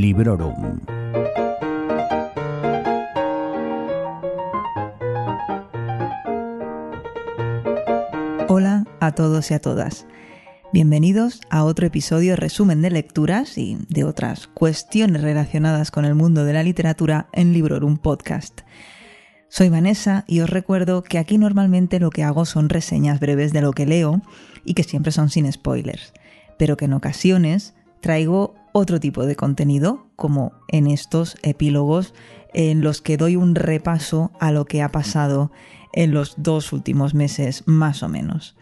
Librorum. Hola a todos y a todas. Bienvenidos a otro episodio resumen de lecturas y de otras cuestiones relacionadas con el mundo de la literatura en Librorum Podcast. Soy Vanessa y os recuerdo que aquí normalmente lo que hago son reseñas breves de lo que leo y que siempre son sin spoilers, pero que en ocasiones traigo otro tipo de contenido, como en estos epílogos en los que doy un repaso a lo que ha pasado en los dos últimos meses más o menos.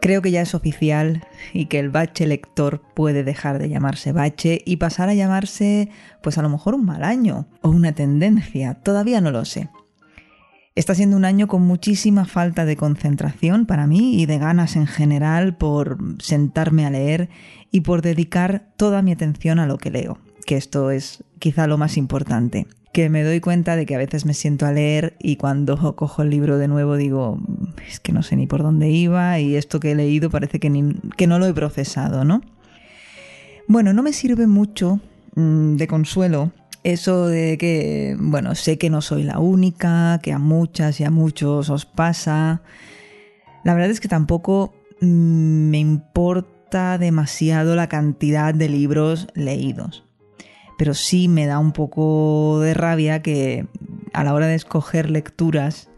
Creo que ya es oficial y que el bache lector puede dejar de llamarse bache y pasar a llamarse, pues a lo mejor un mal año o una tendencia, todavía no lo sé. Está siendo un año con muchísima falta de concentración para mí y de ganas en general por sentarme a leer y por dedicar toda mi atención a lo que leo, que esto es quizá lo más importante que me doy cuenta de que a veces me siento a leer y cuando cojo el libro de nuevo digo, es que no sé ni por dónde iba y esto que he leído parece que, que no lo he procesado, ¿no? Bueno, no me sirve mucho mm, de consuelo eso de que, bueno, sé que no soy la única, que a muchas y a muchos os pasa. La verdad es que tampoco mm, me importa demasiado la cantidad de libros leídos pero sí me da un poco de rabia que a la hora de escoger lecturas,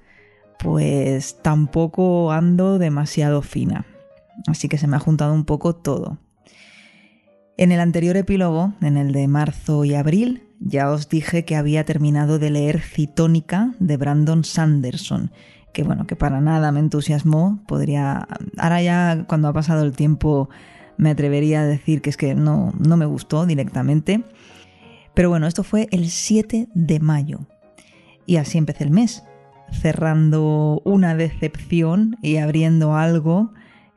pues tampoco ando demasiado fina. Así que se me ha juntado un poco todo. En el anterior epílogo, en el de marzo y abril, ya os dije que había terminado de leer Citónica de Brandon Sanderson, que bueno, que para nada me entusiasmó, podría... Ahora ya cuando ha pasado el tiempo me atrevería a decir que es que no, no me gustó directamente, pero bueno, esto fue el 7 de mayo. Y así empecé el mes, cerrando una decepción y abriendo algo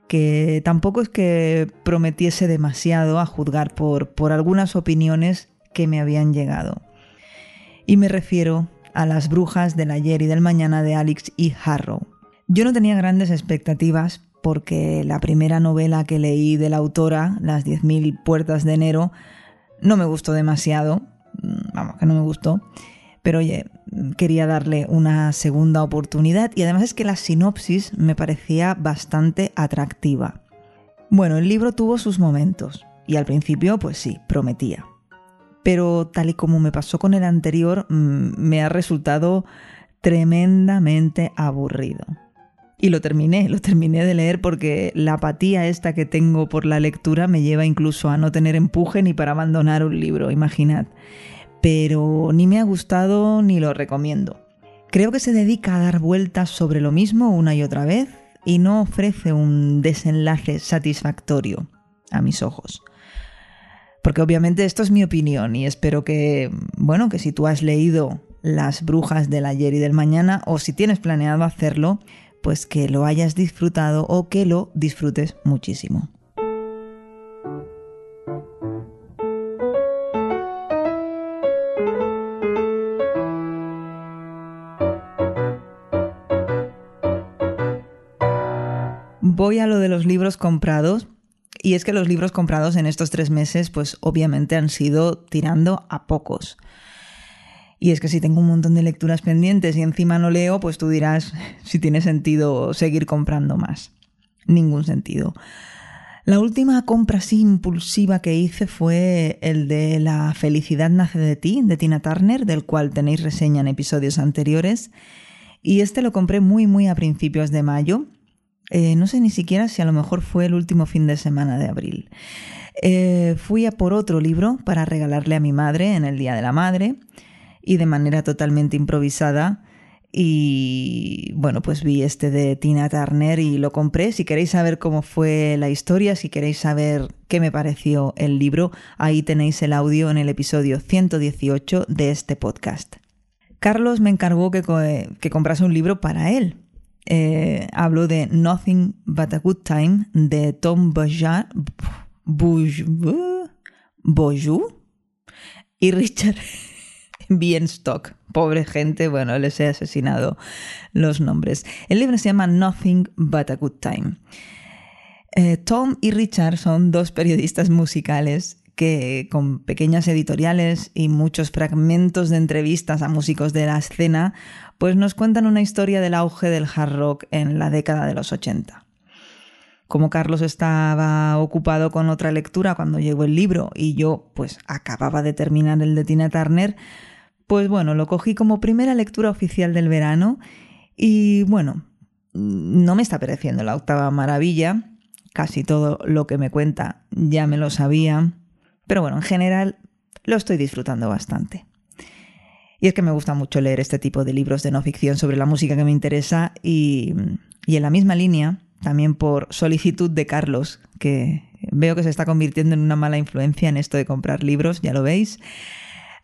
que tampoco es que prometiese demasiado a juzgar por, por algunas opiniones que me habían llegado. Y me refiero a las brujas del ayer y del mañana de Alex y Harrow. Yo no tenía grandes expectativas porque la primera novela que leí de la autora, Las 10.000 puertas de enero, no me gustó demasiado, mm, vamos, que no me gustó, pero oye, quería darle una segunda oportunidad y además es que la sinopsis me parecía bastante atractiva. Bueno, el libro tuvo sus momentos y al principio pues sí, prometía. Pero tal y como me pasó con el anterior, mm, me ha resultado tremendamente aburrido. Y lo terminé, lo terminé de leer porque la apatía esta que tengo por la lectura me lleva incluso a no tener empuje ni para abandonar un libro, imaginad. Pero ni me ha gustado ni lo recomiendo. Creo que se dedica a dar vueltas sobre lo mismo una y otra vez y no ofrece un desenlace satisfactorio a mis ojos. Porque obviamente esto es mi opinión y espero que, bueno, que si tú has leído Las brujas del ayer y del mañana o si tienes planeado hacerlo, pues que lo hayas disfrutado o que lo disfrutes muchísimo. Voy a lo de los libros comprados. Y es que los libros comprados en estos tres meses, pues obviamente han sido tirando a pocos. Y es que si tengo un montón de lecturas pendientes y encima no leo, pues tú dirás si tiene sentido seguir comprando más. Ningún sentido. La última compra así impulsiva que hice fue el de La felicidad nace de ti, de Tina Turner, del cual tenéis reseña en episodios anteriores. Y este lo compré muy, muy a principios de mayo. Eh, no sé ni siquiera si a lo mejor fue el último fin de semana de abril. Eh, fui a por otro libro para regalarle a mi madre en el Día de la Madre y de manera totalmente improvisada. Y bueno, pues vi este de Tina Turner y lo compré. Si queréis saber cómo fue la historia, si queréis saber qué me pareció el libro, ahí tenéis el audio en el episodio 118 de este podcast. Carlos me encargó que, que comprase un libro para él. Eh, hablo de Nothing But a Good Time de Tom Bojan, Boju y Richard bien stock. Pobre gente, bueno, les he asesinado los nombres. El libro se llama Nothing But a Good Time. Eh, Tom y Richard son dos periodistas musicales que con pequeñas editoriales y muchos fragmentos de entrevistas a músicos de la escena, pues nos cuentan una historia del auge del hard rock en la década de los 80. Como Carlos estaba ocupado con otra lectura cuando llegó el libro y yo pues acababa de terminar el de Tina Turner, pues bueno, lo cogí como primera lectura oficial del verano y bueno, no me está pareciendo la octava maravilla, casi todo lo que me cuenta ya me lo sabía, pero bueno, en general lo estoy disfrutando bastante. Y es que me gusta mucho leer este tipo de libros de no ficción sobre la música que me interesa y, en la misma línea, también por solicitud de Carlos, que veo que se está convirtiendo en una mala influencia en esto de comprar libros, ya lo veis,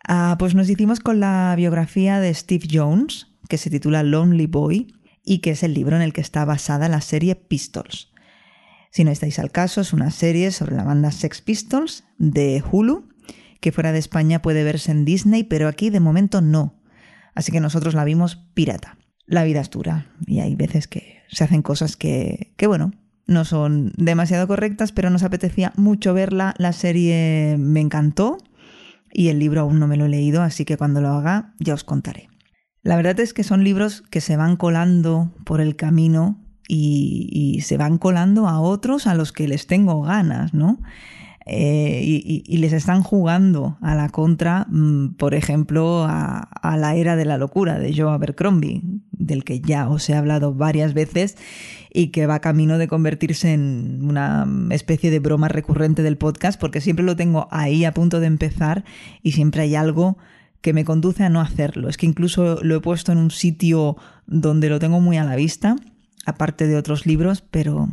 ah, pues nos hicimos con la biografía de Steve Jones, que se titula Lonely Boy y que es el libro en el que está basada la serie Pistols. Si no estáis al caso, es una serie sobre la banda Sex Pistols de Hulu, que fuera de España puede verse en Disney, pero aquí de momento no. Así que nosotros la vimos pirata. La vida es dura y hay veces que se hacen cosas que, que bueno, no son demasiado correctas, pero nos apetecía mucho verla. La serie me encantó y el libro aún no me lo he leído, así que cuando lo haga ya os contaré. La verdad es que son libros que se van colando por el camino y, se van colando a otros a los que les tengo ganas, ¿no? Eh, y, les están jugando a la contra, mm, por ejemplo, a, la era de la locura de Joe Abercrombie, del que ya os he hablado varias veces y que va camino de convertirse en una especie de broma recurrente del podcast, porque siempre lo tengo ahí a punto de empezar y siempre hay algo que me conduce a no hacerlo. Es que incluso lo he puesto en un sitio donde lo tengo muy a la vista aparte de otros libros, pero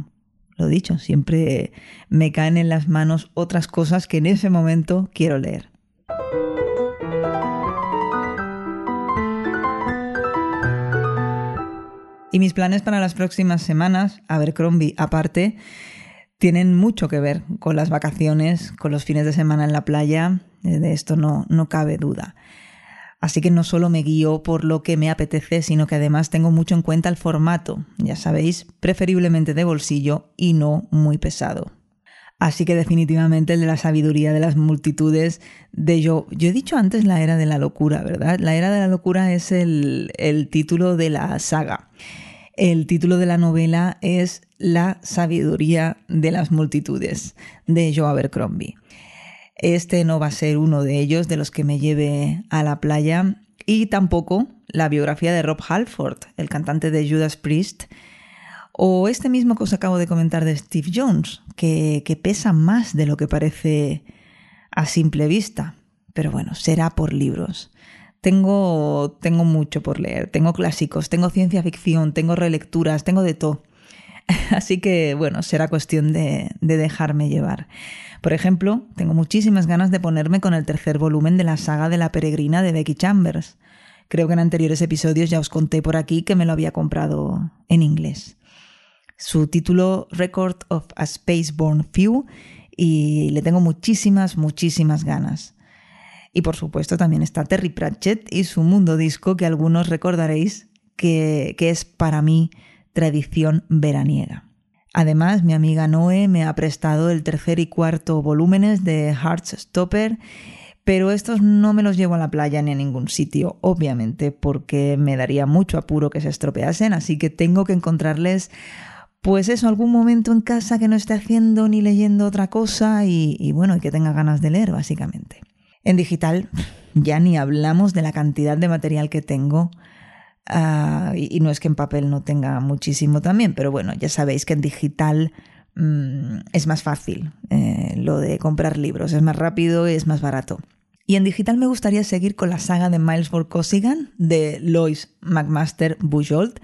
lo dicho, siempre me caen en las manos otras cosas que en ese momento quiero leer. Y mis planes para las próximas semanas, Abercrombie aparte, tienen mucho que ver con las vacaciones, con los fines de semana en la playa, de esto no, no cabe duda. Así que no solo me guío por lo que me apetece, sino que además tengo mucho en cuenta el formato, ya sabéis, preferiblemente de bolsillo y no muy pesado. Así que definitivamente el de la sabiduría de las multitudes, de yo, yo he dicho antes la era de la locura, ¿verdad? La era de la locura es el, el título de la saga. El título de la novela es La sabiduría de las multitudes, de Joe Abercrombie. Este no va a ser uno de ellos de los que me lleve a la playa y tampoco la biografía de Rob Halford, el cantante de Judas Priest, o este mismo que os acabo de comentar de Steve Jones, que, que pesa más de lo que parece a simple vista. Pero bueno, será por libros. Tengo, tengo mucho por leer, tengo clásicos, tengo ciencia ficción, tengo relecturas, tengo de todo. Así que bueno, será cuestión de, de dejarme llevar. Por ejemplo, tengo muchísimas ganas de ponerme con el tercer volumen de la saga de la peregrina de Becky Chambers. Creo que en anteriores episodios ya os conté por aquí que me lo había comprado en inglés. Su título Record of a Spaceborne Few y le tengo muchísimas, muchísimas ganas. Y por supuesto también está Terry Pratchett y su mundo disco que algunos recordaréis que es para mí tradición veraniega. Además, mi amiga Noé me ha prestado el tercer y cuarto volúmenes de Heartstopper, pero estos no me los llevo a la playa ni a ningún sitio, obviamente, porque me daría mucho apuro que se estropeasen, así que tengo que encontrarles pues eso, algún momento en casa que no esté haciendo ni leyendo otra cosa y, y bueno, y que tenga ganas de leer, básicamente. En digital ya ni hablamos de la cantidad de material que tengo Ah, y, no es que en papel no tenga muchísimo también, pero bueno, ya sabéis que en digital mm, es más fácil eh, lo de comprar libros, es más rápido y es más barato. Y en digital me gustaría seguir con la saga de Miles Cosigan de Lois McMaster Bujold.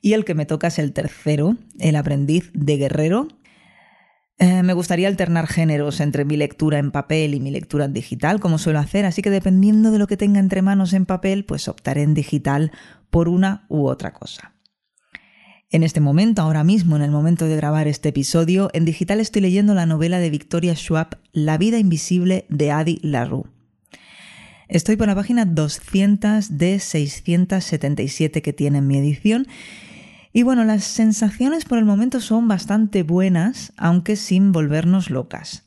Y el que me toca es el tercero, El aprendiz de guerrero, eh, me gustaría alternar géneros entre mi lectura en papel y mi lectura en digital, como suelo hacer, así que dependiendo de lo que tenga entre manos en papel, pues optaré en digital por una u otra cosa. En este momento, ahora mismo, en el momento de grabar este episodio, en digital estoy leyendo la novela de Victoria Schwab, La vida invisible de Adi LaRue. Estoy por la página 200 de 677 que tiene en mi edición y bueno, las sensaciones por el momento son bastante buenas, aunque sin volvernos locas.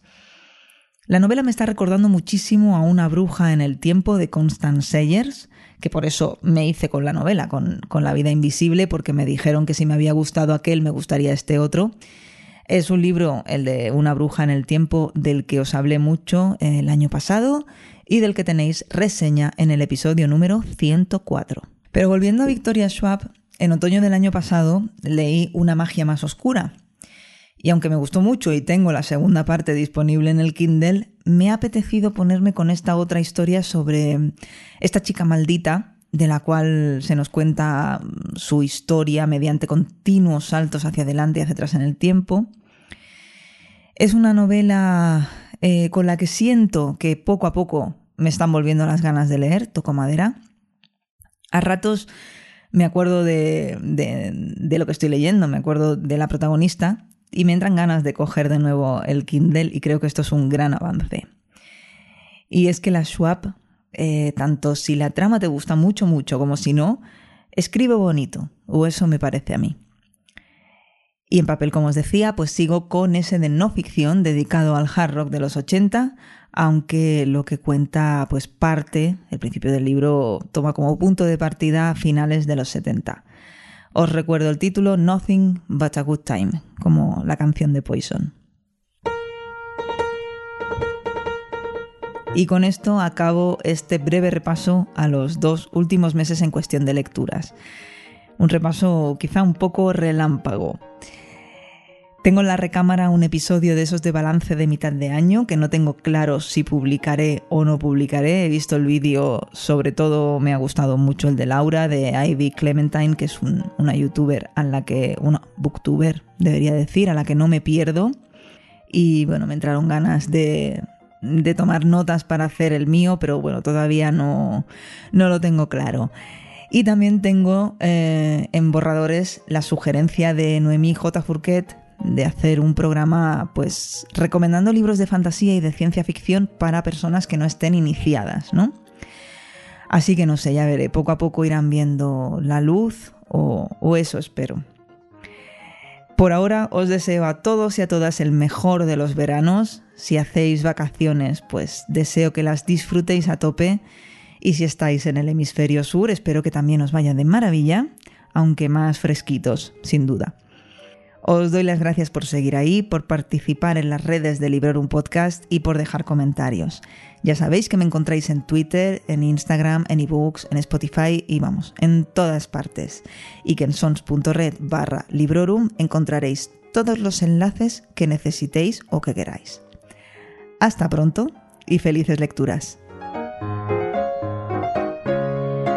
La novela me está recordando muchísimo a Una bruja en el tiempo de Constance Sayers, que por eso me hice con la novela, con, La vida invisible, porque me dijeron que si me había gustado aquel, me gustaría este otro. Es un libro, el de Una bruja en el tiempo, del que os hablé mucho el año pasado y del que tenéis reseña en el episodio número 104. Pero volviendo a Victoria Schwab, en otoño del año pasado leí Una magia más oscura, y aunque me gustó mucho y tengo la segunda parte disponible en el Kindle, me ha apetecido ponerme con esta otra historia sobre esta chica maldita de la cual se nos cuenta su historia mediante continuos saltos hacia adelante y hacia atrás en el tiempo. Es una novela eh, con la que siento que poco a poco me están volviendo las ganas de leer, toco madera. A ratos me acuerdo de, de, lo que estoy leyendo, me acuerdo de la protagonista y me entran ganas de coger de nuevo el Kindle y creo que esto es un gran avance. Y es que la Schwab, eh, tanto si la trama te gusta mucho, mucho, como si no, escribe bonito, o eso me parece a mí. Y en papel, como os decía, pues sigo con ese de no ficción dedicado al hard rock de los 80, aunque lo que cuenta pues parte, el principio del libro toma como punto de partida finales de los 70. Os recuerdo el título Nothing But a Good Time, como la canción de Poison. Y con esto acabo este breve repaso a los dos últimos meses en cuestión de lecturas. Un repaso quizá un poco relámpago. Tengo en la recámara un episodio de esos de balance de mitad de año que no tengo claro si publicaré o no publicaré. He visto el vídeo, sobre todo me ha gustado mucho el de Laura, de Ivy Clementine, que es una youtuber a la que, una booktuber debería decir, a la que no me pierdo. Y bueno, me entraron ganas de, tomar notas para hacer el mío, pero bueno, todavía no, no lo tengo claro. Y también tengo eh, en borradores la sugerencia de Noemí J. Fourquet de hacer un programa pues recomendando libros de fantasía y de ciencia ficción para personas que no estén iniciadas, ¿no? Así que no sé, ya veré, poco a poco irán viendo la luz o, o eso espero. Por ahora os deseo a todos y a todas el mejor de los veranos. Si hacéis vacaciones, pues deseo que las disfrutéis a tope. Y si estáis en el hemisferio sur, espero que también os vaya de maravilla, aunque más fresquitos, sin duda. Os doy las gracias por seguir ahí, por participar en las redes de Librorum Podcast y por dejar comentarios. Ya sabéis que me encontráis en Twitter, en Instagram, en ebooks, en Spotify y vamos, en todas partes. Y que en sons.red barra Librorum encontraréis todos los enlaces que necesitéis o que queráis. Hasta pronto y felices lecturas.